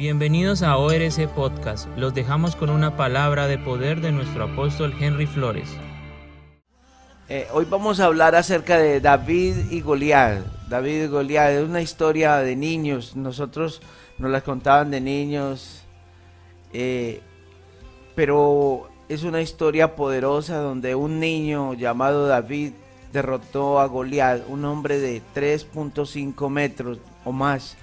Bienvenidos a ORC Podcast. Los dejamos con una palabra de poder de nuestro apóstol Henry Flores. Eh, hoy vamos a hablar acerca de David y Goliat. David y Goliat es una historia de niños. Nosotros nos la contaban de niños. Eh, pero es una historia poderosa donde un niño llamado David derrotó a Goliat, un hombre de 3.5 metros o más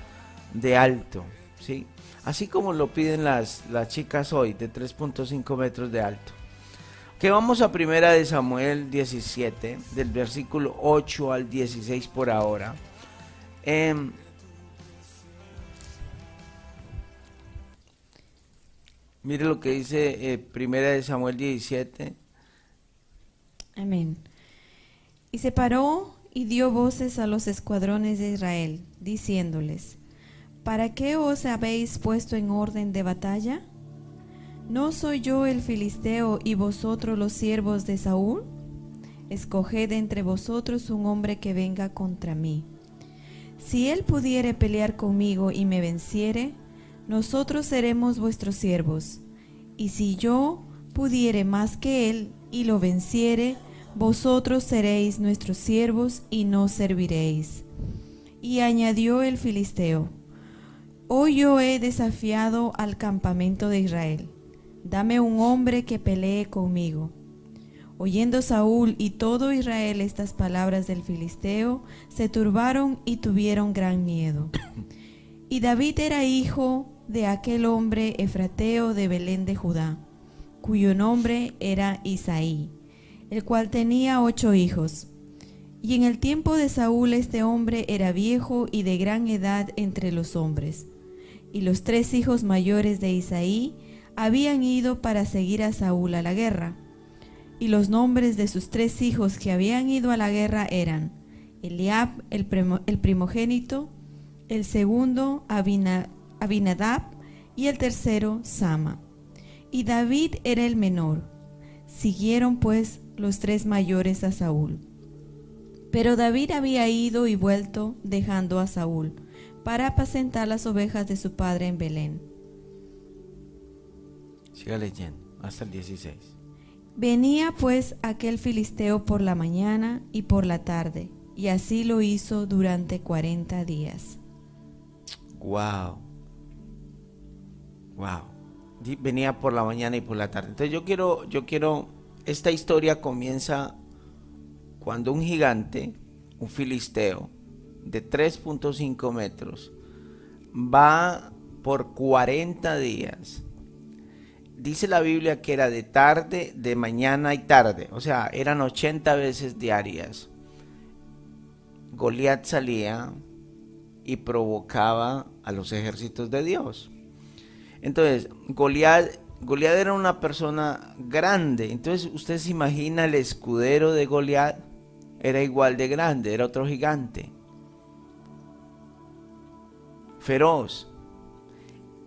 de alto. ¿sí? Así como lo piden las, las chicas hoy, de 3.5 metros de alto. Que vamos a primera de Samuel 17, del versículo 8 al 16 por ahora. Em, mire lo que dice eh, primera de Samuel 17. Amén. Y se paró y dio voces a los escuadrones de Israel, diciéndoles, ¿Para qué os habéis puesto en orden de batalla? ¿No soy yo el filisteo y vosotros los siervos de Saúl? Escoged entre vosotros un hombre que venga contra mí. Si él pudiere pelear conmigo y me venciere, nosotros seremos vuestros siervos. Y si yo pudiere más que él y lo venciere, vosotros seréis nuestros siervos y no serviréis. Y añadió el filisteo, Hoy yo he desafiado al campamento de Israel. Dame un hombre que pelee conmigo. Oyendo Saúl y todo Israel estas palabras del filisteo, se turbaron y tuvieron gran miedo. Y David era hijo de aquel hombre efrateo de Belén de Judá, cuyo nombre era Isaí, el cual tenía ocho hijos. Y en el tiempo de Saúl este hombre era viejo y de gran edad entre los hombres y los tres hijos mayores de Isaí habían ido para seguir a Saúl a la guerra. Y los nombres de sus tres hijos que habían ido a la guerra eran Eliab, el, primogénito, el segundo Abinadab y el tercero Sama. Y David era el menor. Siguieron pues los tres mayores a Saúl. Pero David había ido y vuelto dejando a Saúl para apacentar las ovejas de su padre en Belén. Siga leyendo, hasta el 16. Venía pues aquel filisteo por la mañana y por la tarde, y así lo hizo durante 40 días. Wow. Wow. Venía por la mañana y por la tarde. Entonces yo quiero, yo quiero, esta historia comienza cuando un gigante, un filisteo, de 3.5 metros va por 40 días. Dice la Biblia que era de tarde, de mañana y tarde, o sea, eran 80 veces diarias. Goliat salía y provocaba a los ejércitos de Dios. Entonces, Goliat, Goliat era una persona grande. Entonces, usted se imagina el escudero de Goliat, era igual de grande, era otro gigante feroz.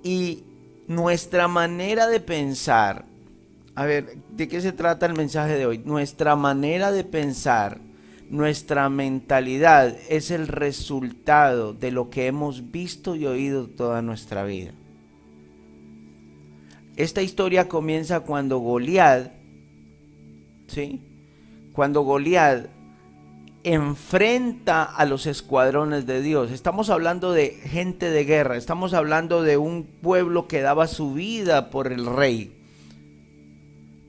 Y nuestra manera de pensar, a ver, ¿de qué se trata el mensaje de hoy? Nuestra manera de pensar, nuestra mentalidad es el resultado de lo que hemos visto y oído toda nuestra vida. Esta historia comienza cuando Goliat, ¿sí? Cuando Goliat enfrenta a los escuadrones de Dios. Estamos hablando de gente de guerra, estamos hablando de un pueblo que daba su vida por el rey.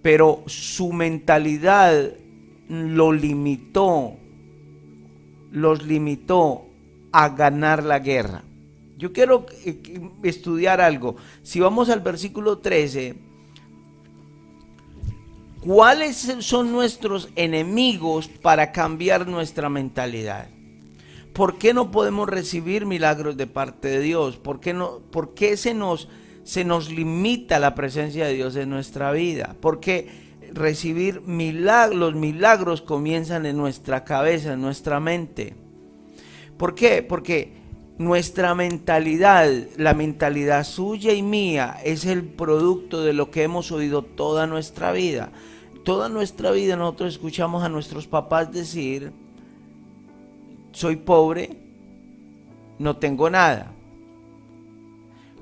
Pero su mentalidad lo limitó, los limitó a ganar la guerra. Yo quiero estudiar algo. Si vamos al versículo 13, ¿Cuáles son nuestros enemigos para cambiar nuestra mentalidad? ¿Por qué no podemos recibir milagros de parte de Dios? ¿Por qué, no, por qué se, nos, se nos limita la presencia de Dios en nuestra vida? Porque recibir milagros, los milagros comienzan en nuestra cabeza, en nuestra mente. ¿Por qué? Porque nuestra mentalidad, la mentalidad suya y mía, es el producto de lo que hemos oído toda nuestra vida. Toda nuestra vida nosotros escuchamos a nuestros papás decir, soy pobre, no tengo nada.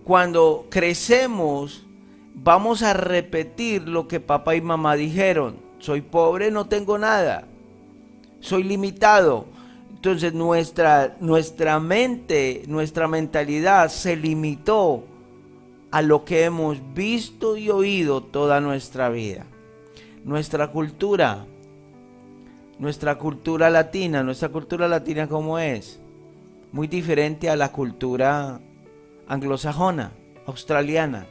cuando crecemos, vamos a repetir lo que papá y mamá dijeron. Soy pobre, no tengo nada. Soy limitado. Entonces nuestra, nuestra mente, nuestra mentalidad se limitó a lo que hemos visto y oído toda nuestra vida. Nuestra cultura, nuestra cultura latina, nuestra cultura latina como es, muy diferente a la cultura anglosajona, australiana.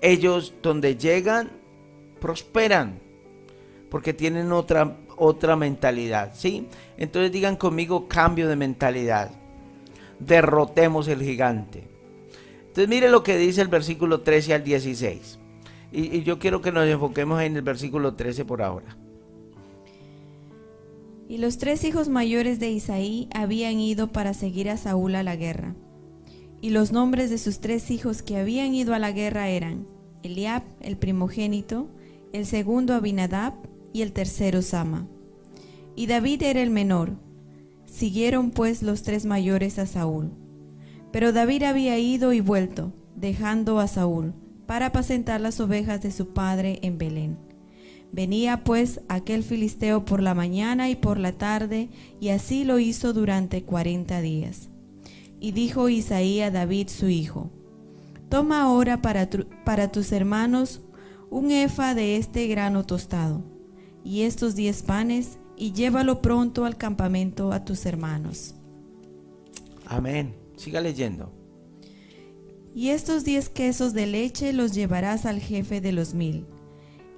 Ellos donde llegan prosperan porque tienen otra otra mentalidad, ¿sí? Entonces digan conmigo cambio de mentalidad. Derrotemos el gigante. Entonces mire lo que dice el versículo 13 al 16. Y, yo quiero que nos enfoquemos en el versículo 13 por ahora. Y los tres hijos mayores de Isaí habían ido para seguir a Saúl a la guerra. Y los nombres de sus tres hijos que habían ido a la guerra eran Eliab, el primogénito, el segundo Abinadab y el tercero Sama. Y David era el menor. Siguieron pues los tres mayores a Saúl. Pero David había ido y vuelto, dejando a Saúl, para apacentar las ovejas de su padre en Belén. Venía pues aquel filisteo por la mañana y por la tarde, y así lo hizo durante cuarenta días. Y dijo Isaí a David su hijo, Toma ahora para, tus hermanos un efa de este grano tostado, y estos diez panes, y llévalo pronto al campamento a tus hermanos. Amén. Siga leyendo. Y estos diez quesos de leche los llevarás al jefe de los mil.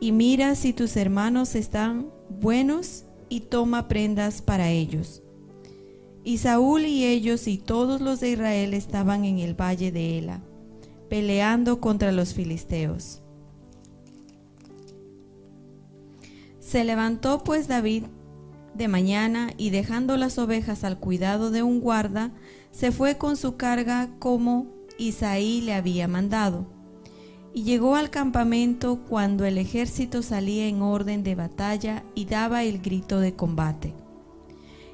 Y mira si tus hermanos están buenos y toma prendas para ellos. Y Saúl y ellos y todos los de Israel estaban en el valle de Ela, peleando contra los filisteos. Se levantó pues David de mañana y dejando las ovejas al cuidado de un guarda, se fue con su carga como Isaí le había mandado. Y llegó al campamento cuando el ejército salía en orden de batalla y daba el grito de combate.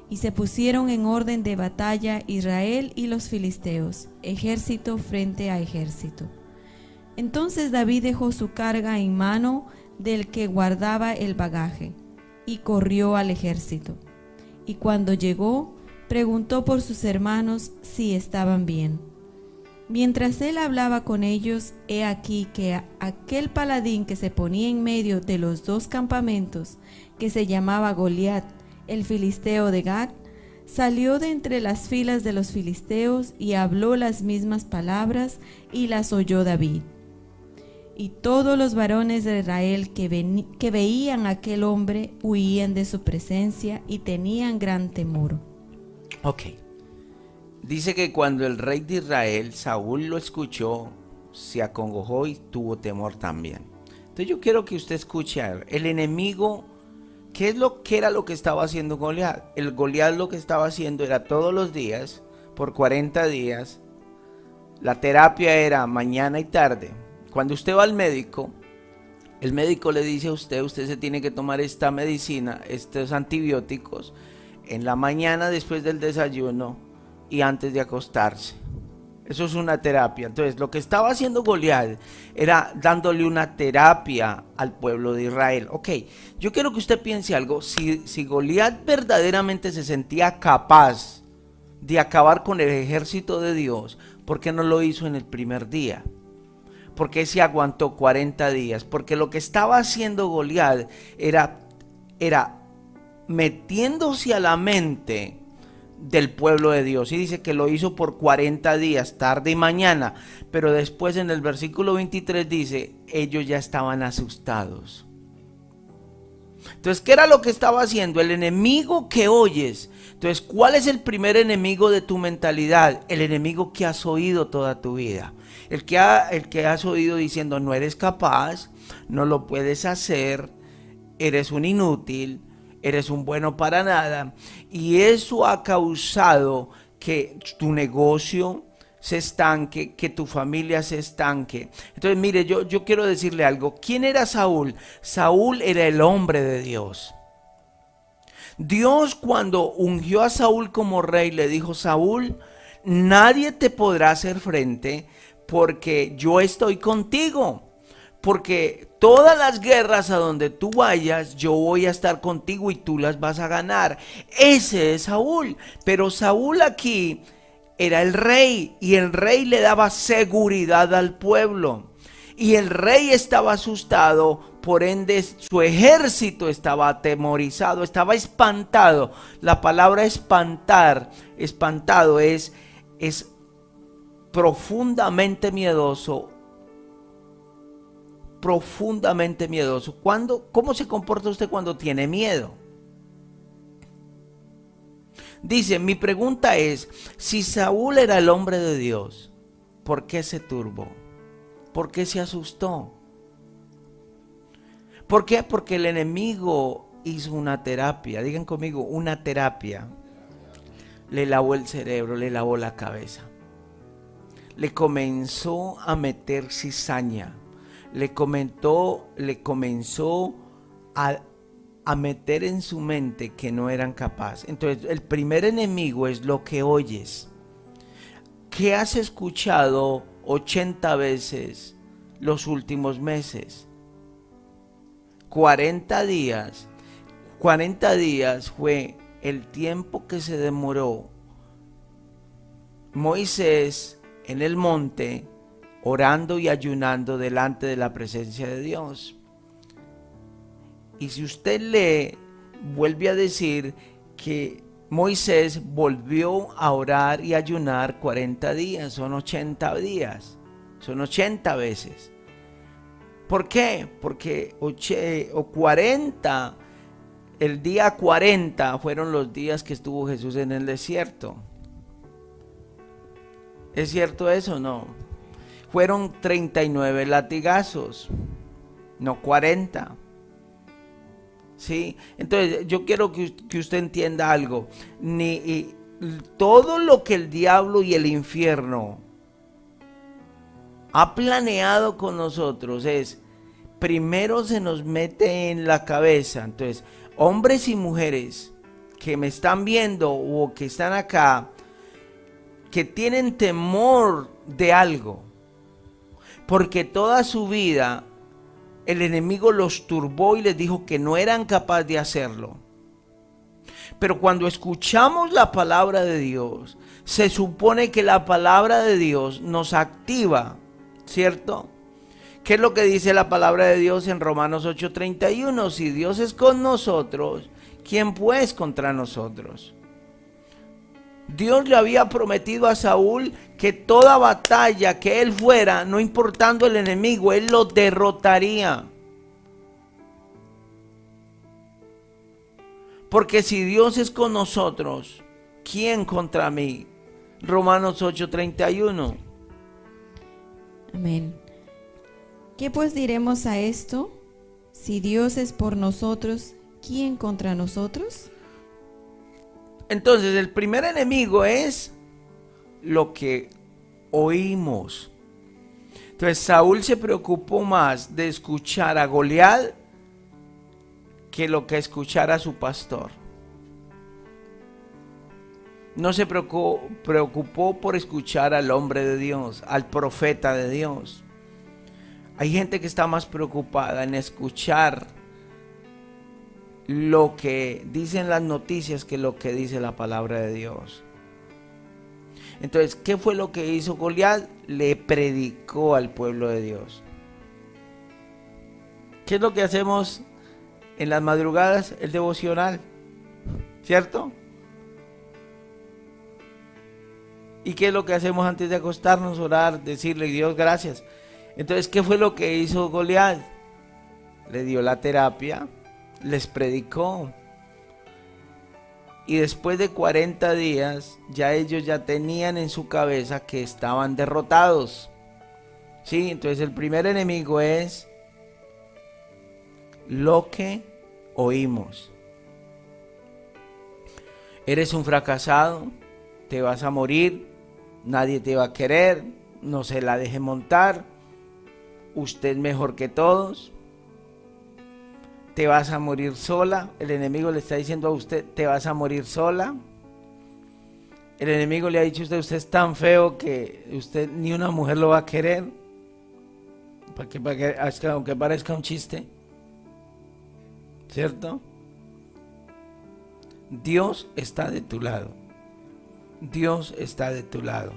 Y se pusieron en orden de batalla Israel y los filisteos, ejército frente a ejército. Entonces David dejó su carga en mano del que guardaba el bagaje y corrió al ejército. Y cuando llegó, preguntó por sus hermanos si estaban bien. Mientras él hablaba con ellos, he aquí que aquel paladín que se ponía en medio de los dos campamentos, que se llamaba Goliat, el filisteo de Gad, salió de entre las filas de los filisteos y habló las mismas palabras y las oyó David. Y todos los varones de Israel que, que veían a aquel hombre huían de su presencia y tenían gran temor. Ok. Dice que cuando el rey de Israel, Saúl, lo escuchó, se acongojó y tuvo temor también. Entonces yo quiero que usted escuche el enemigo, ¿qué es lo que era lo que estaba haciendo Goliat? El Goliat lo que estaba haciendo era todos los días, por 40 días, la terapia era mañana y tarde, cuando usted va al médico, el médico le dice a usted, usted se tiene que tomar esta medicina, estos antibióticos, en la mañana después del desayuno y antes de acostarse. Eso es una terapia. Entonces, lo que estaba haciendo Goliat era dándole una terapia al pueblo de Israel. Ok, yo quiero que usted piense algo. Si, si Goliat verdaderamente se sentía capaz de acabar con el ejército de Dios, ¿por qué no lo hizo en el primer día? ¿Por qué se aguantó 40 días? Porque lo que estaba haciendo Goliat era, era metiéndose a la mente del pueblo de Dios. Y dice que lo hizo por 40 días, tarde y mañana. Pero después en el versículo 23 dice, ellos ya estaban asustados. Entonces, ¿qué era lo que estaba haciendo? El enemigo que oyes. Entonces, ¿cuál es el primer enemigo de tu mentalidad? El enemigo que has oído toda tu vida. El que, el que has oído diciendo no eres capaz, no lo puedes hacer, eres un inútil, eres un bueno para nada. Y eso ha causado que tu negocio se estanque, que tu familia se estanque. Entonces, mire, yo, yo quiero decirle algo. ¿Quién era Saúl? Saúl era el hombre de Dios. Dios cuando ungió a Saúl como rey le dijo, Saúl, nadie te podrá hacer frente porque yo estoy contigo. Porque todas las guerras a donde tú vayas, yo voy a estar contigo y tú las vas a ganar. Ese es Saúl. Pero Saúl aquí era el rey y el rey le daba seguridad al pueblo. Y el rey estaba asustado, por ende su ejército estaba atemorizado, estaba espantado. La palabra espantar, espantado es, es profundamente miedoso, profundamente miedoso. ¿Cuándo, ¿Cómo se comporta usted cuando tiene miedo? Dice, mi pregunta es, si Saúl era el hombre de Dios, ¿por qué se turbó? ¿Por qué se asustó? ¿Por qué? Porque el enemigo hizo una terapia, digan conmigo, una terapia. Le lavó el cerebro, le lavó la cabeza. Le comenzó a meter cizaña. Le comentó, le comenzó a, a meter en su mente que no eran capaces. Entonces, el primer enemigo es lo que oyes. ¿Qué has escuchado 80 veces los últimos meses. 40 días. 40 días fue el tiempo que se demoró Moisés en el monte orando y ayunando delante de la presencia de Dios. Y si usted lee, vuelve a decir que Moisés volvió a orar y ayunar 40 días, son 80 días, son 80 veces. ¿Por qué? Porque o 40, el día 40 fueron los días que estuvo Jesús en el desierto. ¿Es cierto eso? No. Fueron 39 latigazos, no 40. ¿sí? Entonces, yo quiero que, usted entienda algo. Ni, todo lo que el diablo y el infierno ha planeado con nosotros es, primero se nos mete en la cabeza. Entonces, hombres y mujeres que me están viendo o que están acá, que tienen temor de algo, porque toda su vida el enemigo los turbó y les dijo que no eran capaces de hacerlo. Pero cuando escuchamos la palabra de Dios, se supone que la palabra de Dios nos activa, ¿cierto? ¿Qué es lo que dice la palabra de Dios en Romanos 8:31? Si Dios es con nosotros, ¿quién pues contra nosotros? Dios le había prometido a Saúl que toda batalla que él fuera, no importando el enemigo, él lo derrotaría. Porque si Dios es con nosotros, ¿quién contra mí? Romanos 8:31. Amén. ¿Qué pues diremos a esto? Si Dios es por nosotros, ¿quién contra nosotros? Entonces, el primer enemigo es lo que oímos. Entonces, Saúl se preocupó más de escuchar a Goliat que lo que escuchar a su pastor. No se preocupó por escuchar al hombre de Dios, al profeta de Dios. Hay gente que está más preocupada en escuchar lo que dicen las noticias que lo que dice la palabra de Dios. Entonces, ¿qué fue lo que hizo Goliat? Le predicó al pueblo de Dios. ¿Qué es lo que hacemos en las madrugadas? El devocional, ¿cierto? ¿Y qué es lo que hacemos antes de acostarnos, orar, decirle Dios gracias? Entonces, ¿qué fue lo que hizo Goliat? Le dio la terapia, les predicó. Y después de 40 días, ya ellos ya tenían en su cabeza que estaban derrotados. Sí, entonces el primer enemigo es lo que oímos. Eres un fracasado, te vas a morir, nadie te va a querer, no se la deje montar, usted mejor que todos te vas a morir sola. El enemigo le está diciendo a usted, te vas a morir sola. El enemigo le ha dicho a usted, usted es tan feo que usted ni una mujer lo va a querer. Para que, para que aunque parezca un chiste. ¿Cierto? Dios está de tu lado. Dios está de tu lado.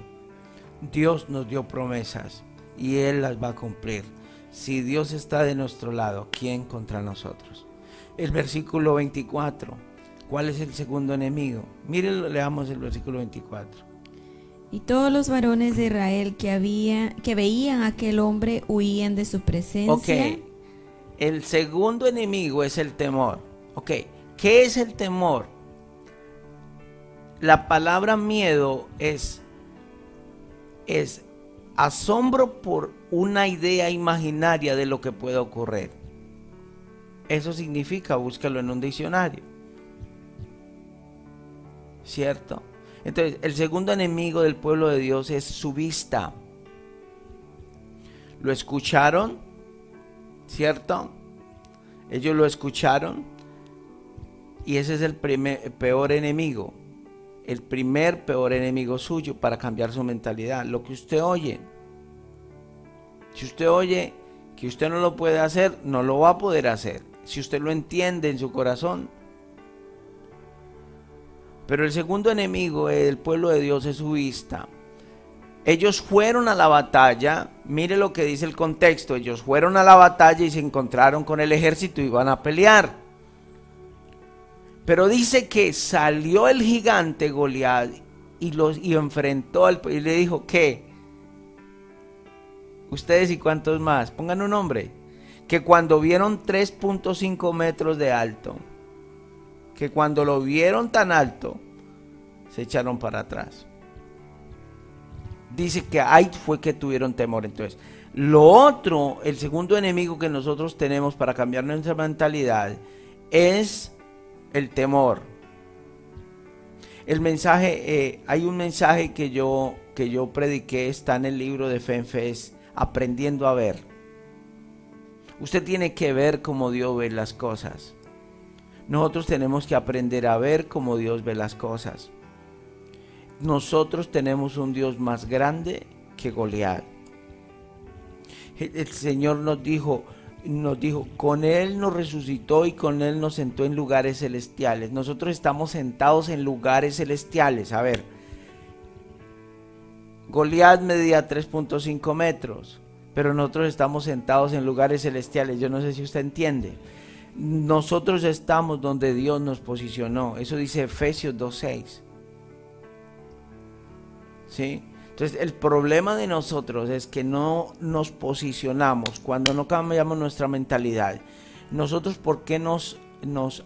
Dios nos dio promesas y Él las va a cumplir. Si Dios está de nuestro lado, ¿quién contra nosotros? El versículo 24. ¿Cuál es el segundo enemigo? Miren, leamos el versículo 24. Y todos los varones de Israel que había que veían a aquel hombre huían de su presencia. Ok. El segundo enemigo es el temor. Ok. ¿Qué es el temor? La palabra miedo es es asombro por una idea imaginaria de lo que puede ocurrir. Eso significa, búscalo en un diccionario. ¿Cierto? Entonces, el segundo enemigo del pueblo de Dios es su vista. ¿Lo escucharon? ¿Cierto? Ellos lo escucharon. Y ese es el primer, peor enemigo el primer peor enemigo suyo para cambiar su mentalidad. Lo que usted oye. Si usted oye que usted no lo puede hacer, no lo va a poder hacer. Si usted lo entiende en su corazón. Pero el segundo enemigo del pueblo de Dios es su vista. Ellos fueron a la batalla, mire lo que dice el contexto, ellos fueron a la batalla y se encontraron con el ejército y iban a pelear. Pero dice que salió el gigante Goliat y, y enfrentó al y le dijo, ¿qué? Ustedes y cuántos más, pongan un nombre. Que cuando vieron 3.5 metros de alto, que cuando lo vieron tan alto, se echaron para atrás. Dice que ahí fue que tuvieron temor. Entonces, lo otro, el segundo enemigo que nosotros tenemos para cambiar nuestra mentalidad es el temor. El mensaje, eh, hay un mensaje que yo, que yo prediqué, está en el libro de Fenfes, aprendiendo a ver. Usted tiene que ver como Dios ve las cosas. Nosotros tenemos que aprender a ver como Dios ve las cosas. Nosotros tenemos un Dios más grande que Goliat. El Señor nos dijo, nos dijo, con Él nos resucitó y con Él nos sentó en lugares celestiales. Nosotros estamos sentados en lugares celestiales. A ver, Goliat medía 3.5 metros, pero nosotros estamos sentados en lugares celestiales. Yo no sé si usted entiende. Nosotros estamos donde Dios nos posicionó. Eso dice Efesios 2.6. ¿Sí? Entonces, el problema de nosotros es que no nos posicionamos cuando no cambiamos nuestra mentalidad. Nosotros, ¿por qué nos,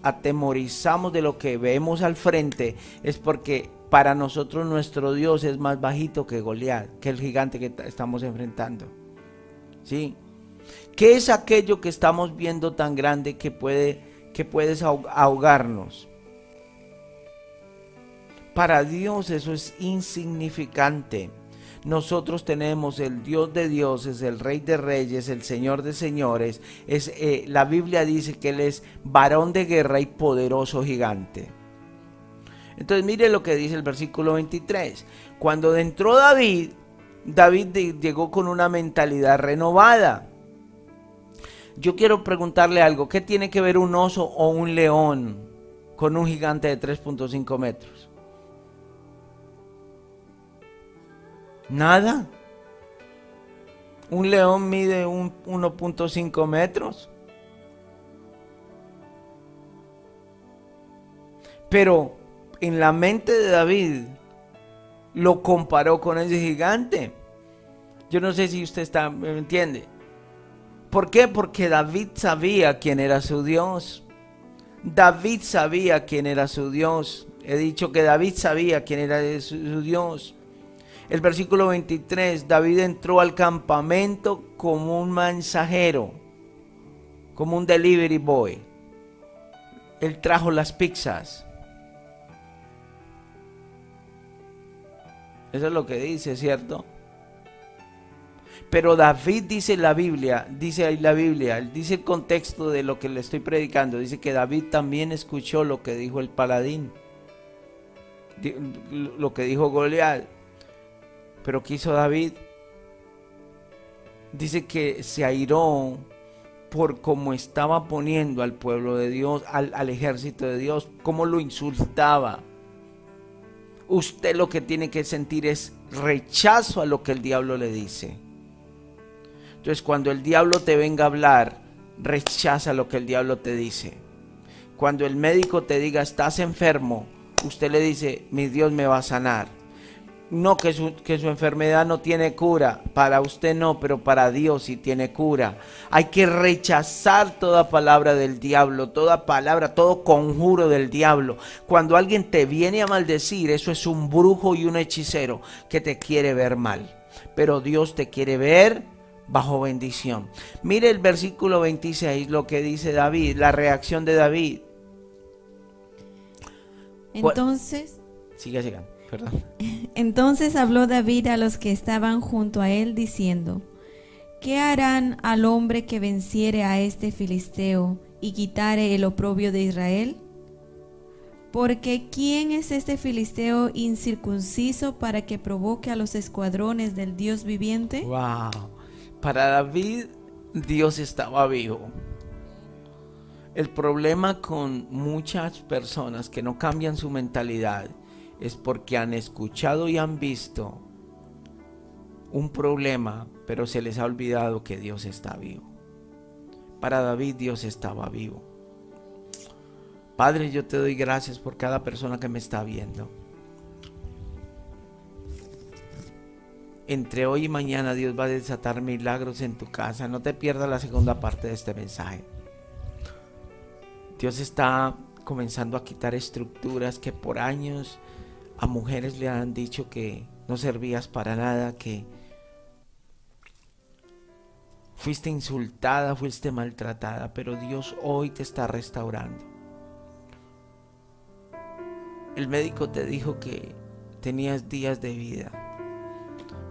atemorizamos de lo que vemos al frente? Es porque para nosotros nuestro Dios es más bajito que Goliat, que el gigante que estamos enfrentando. ¿Sí? ¿Qué es aquello que estamos viendo tan grande que puede que puedes ahogarnos? Para Dios eso es insignificante nosotros tenemos el Dios de dioses, el Rey de reyes, el Señor de señores. Es, eh, la Biblia dice que Él es varón de guerra y poderoso gigante. Entonces mire lo que dice el versículo 23. Cuando entró David, David llegó con una mentalidad renovada. Yo quiero preguntarle algo, ¿qué tiene que ver un oso o un león con un gigante de 3.5 metros? Nada. Un león mide 1.5 metros. Pero en la mente de David lo comparó con ese gigante. Yo no sé si usted está, me entiende. ¿Por qué? Porque David sabía quién era su Dios. David sabía quién era su Dios. He dicho que David sabía quién era su Dios. El versículo 23, David entró al campamento como un mensajero, como un delivery boy. Él trajo las pizzas. Eso es lo que dice, ¿cierto? Pero David dice la Biblia, dice ahí la Biblia, dice el contexto de lo que le estoy predicando, dice que David también escuchó lo que dijo el paladín. lo que dijo Goliat. Pero ¿qué hizo David? Dice que se airó por cómo estaba poniendo al pueblo de Dios, al, al ejército de Dios, cómo lo insultaba. Usted lo que tiene que sentir es rechazo a lo que el diablo le dice. Entonces cuando el diablo te venga a hablar, rechaza lo que el diablo te dice. Cuando el médico te diga estás enfermo, usted le dice mi Dios me va a sanar. No que su, que su enfermedad no tiene cura, para usted no, pero para Dios sí tiene cura. Hay que rechazar toda palabra del diablo, toda palabra, todo conjuro del diablo. Cuando alguien te viene a maldecir, eso es un brujo y un hechicero que te quiere ver mal. Pero Dios te quiere ver bajo bendición. Mire el versículo 26, lo que dice David, la reacción de David. Entonces, sigue, sigue, perdón. Entonces habló David a los que estaban junto a él diciendo, ¿qué harán al hombre que venciere a este filisteo y quitare el oprobio de Israel? Porque ¿quién es este filisteo incircunciso para que provoque a los escuadrones del Dios viviente? Wow. Para David, Dios estaba vivo. El problema con muchas personas que no cambian su mentalidad es porque han escuchado y han visto un problema, pero se les ha olvidado que Dios está vivo. Para David Dios estaba vivo. Padre, yo te doy gracias por cada persona que me está viendo. Entre hoy y mañana Dios va a desatar milagros en tu casa. No te pierdas la segunda parte de este mensaje. Dios está comenzando a quitar estructuras que por años a mujeres le han dicho que no servías para nada, que fuiste insultada, fuiste maltratada, pero Dios hoy te está restaurando. El médico te dijo que tenías días de vida,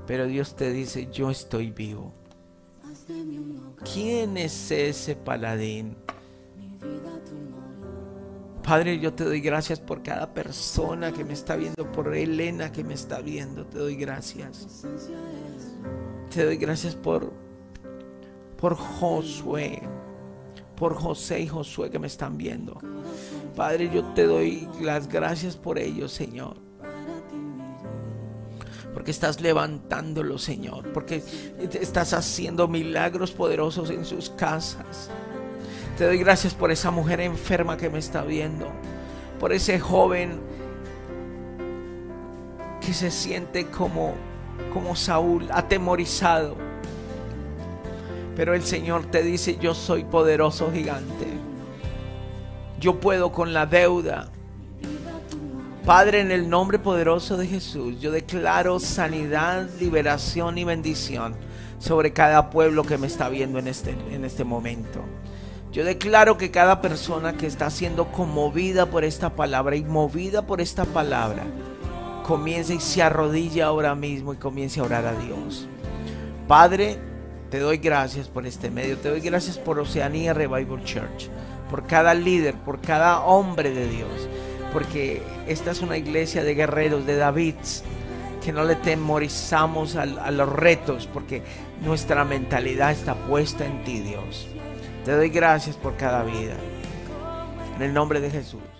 pero Dios te dice, yo estoy vivo. ¿Quién es ese paladín? Padre, yo te doy gracias por cada persona que me está viendo, por Elena que me está viendo. Te doy gracias. Te doy gracias por, por Josué, por José y Josué que me están viendo. Padre, yo te doy las gracias por ellos, Señor. Porque estás levantándolo, Señor. Porque estás haciendo milagros poderosos en sus casas. Te doy gracias por esa mujer enferma que me está viendo. Por ese joven que se siente como, como Saúl, atemorizado. Pero el Señor te dice, yo soy poderoso gigante. Yo puedo con la deuda. Padre, en el nombre poderoso de Jesús, yo declaro sanidad, liberación y bendición sobre cada pueblo que me está viendo en este, en este momento. Yo declaro que cada persona que está siendo conmovida por esta palabra y movida por esta palabra, comience y se arrodilla ahora mismo y comience a orar a Dios. Padre, te doy gracias por este medio, te doy gracias por Oceanía Revival Church, por cada líder, por cada hombre de Dios, porque esta es una iglesia de guerreros, de Davids, que no le temorizamos a, a los retos, porque nuestra mentalidad está puesta en ti, Dios. Te doy gracias por cada vida. En el nombre de Jesús.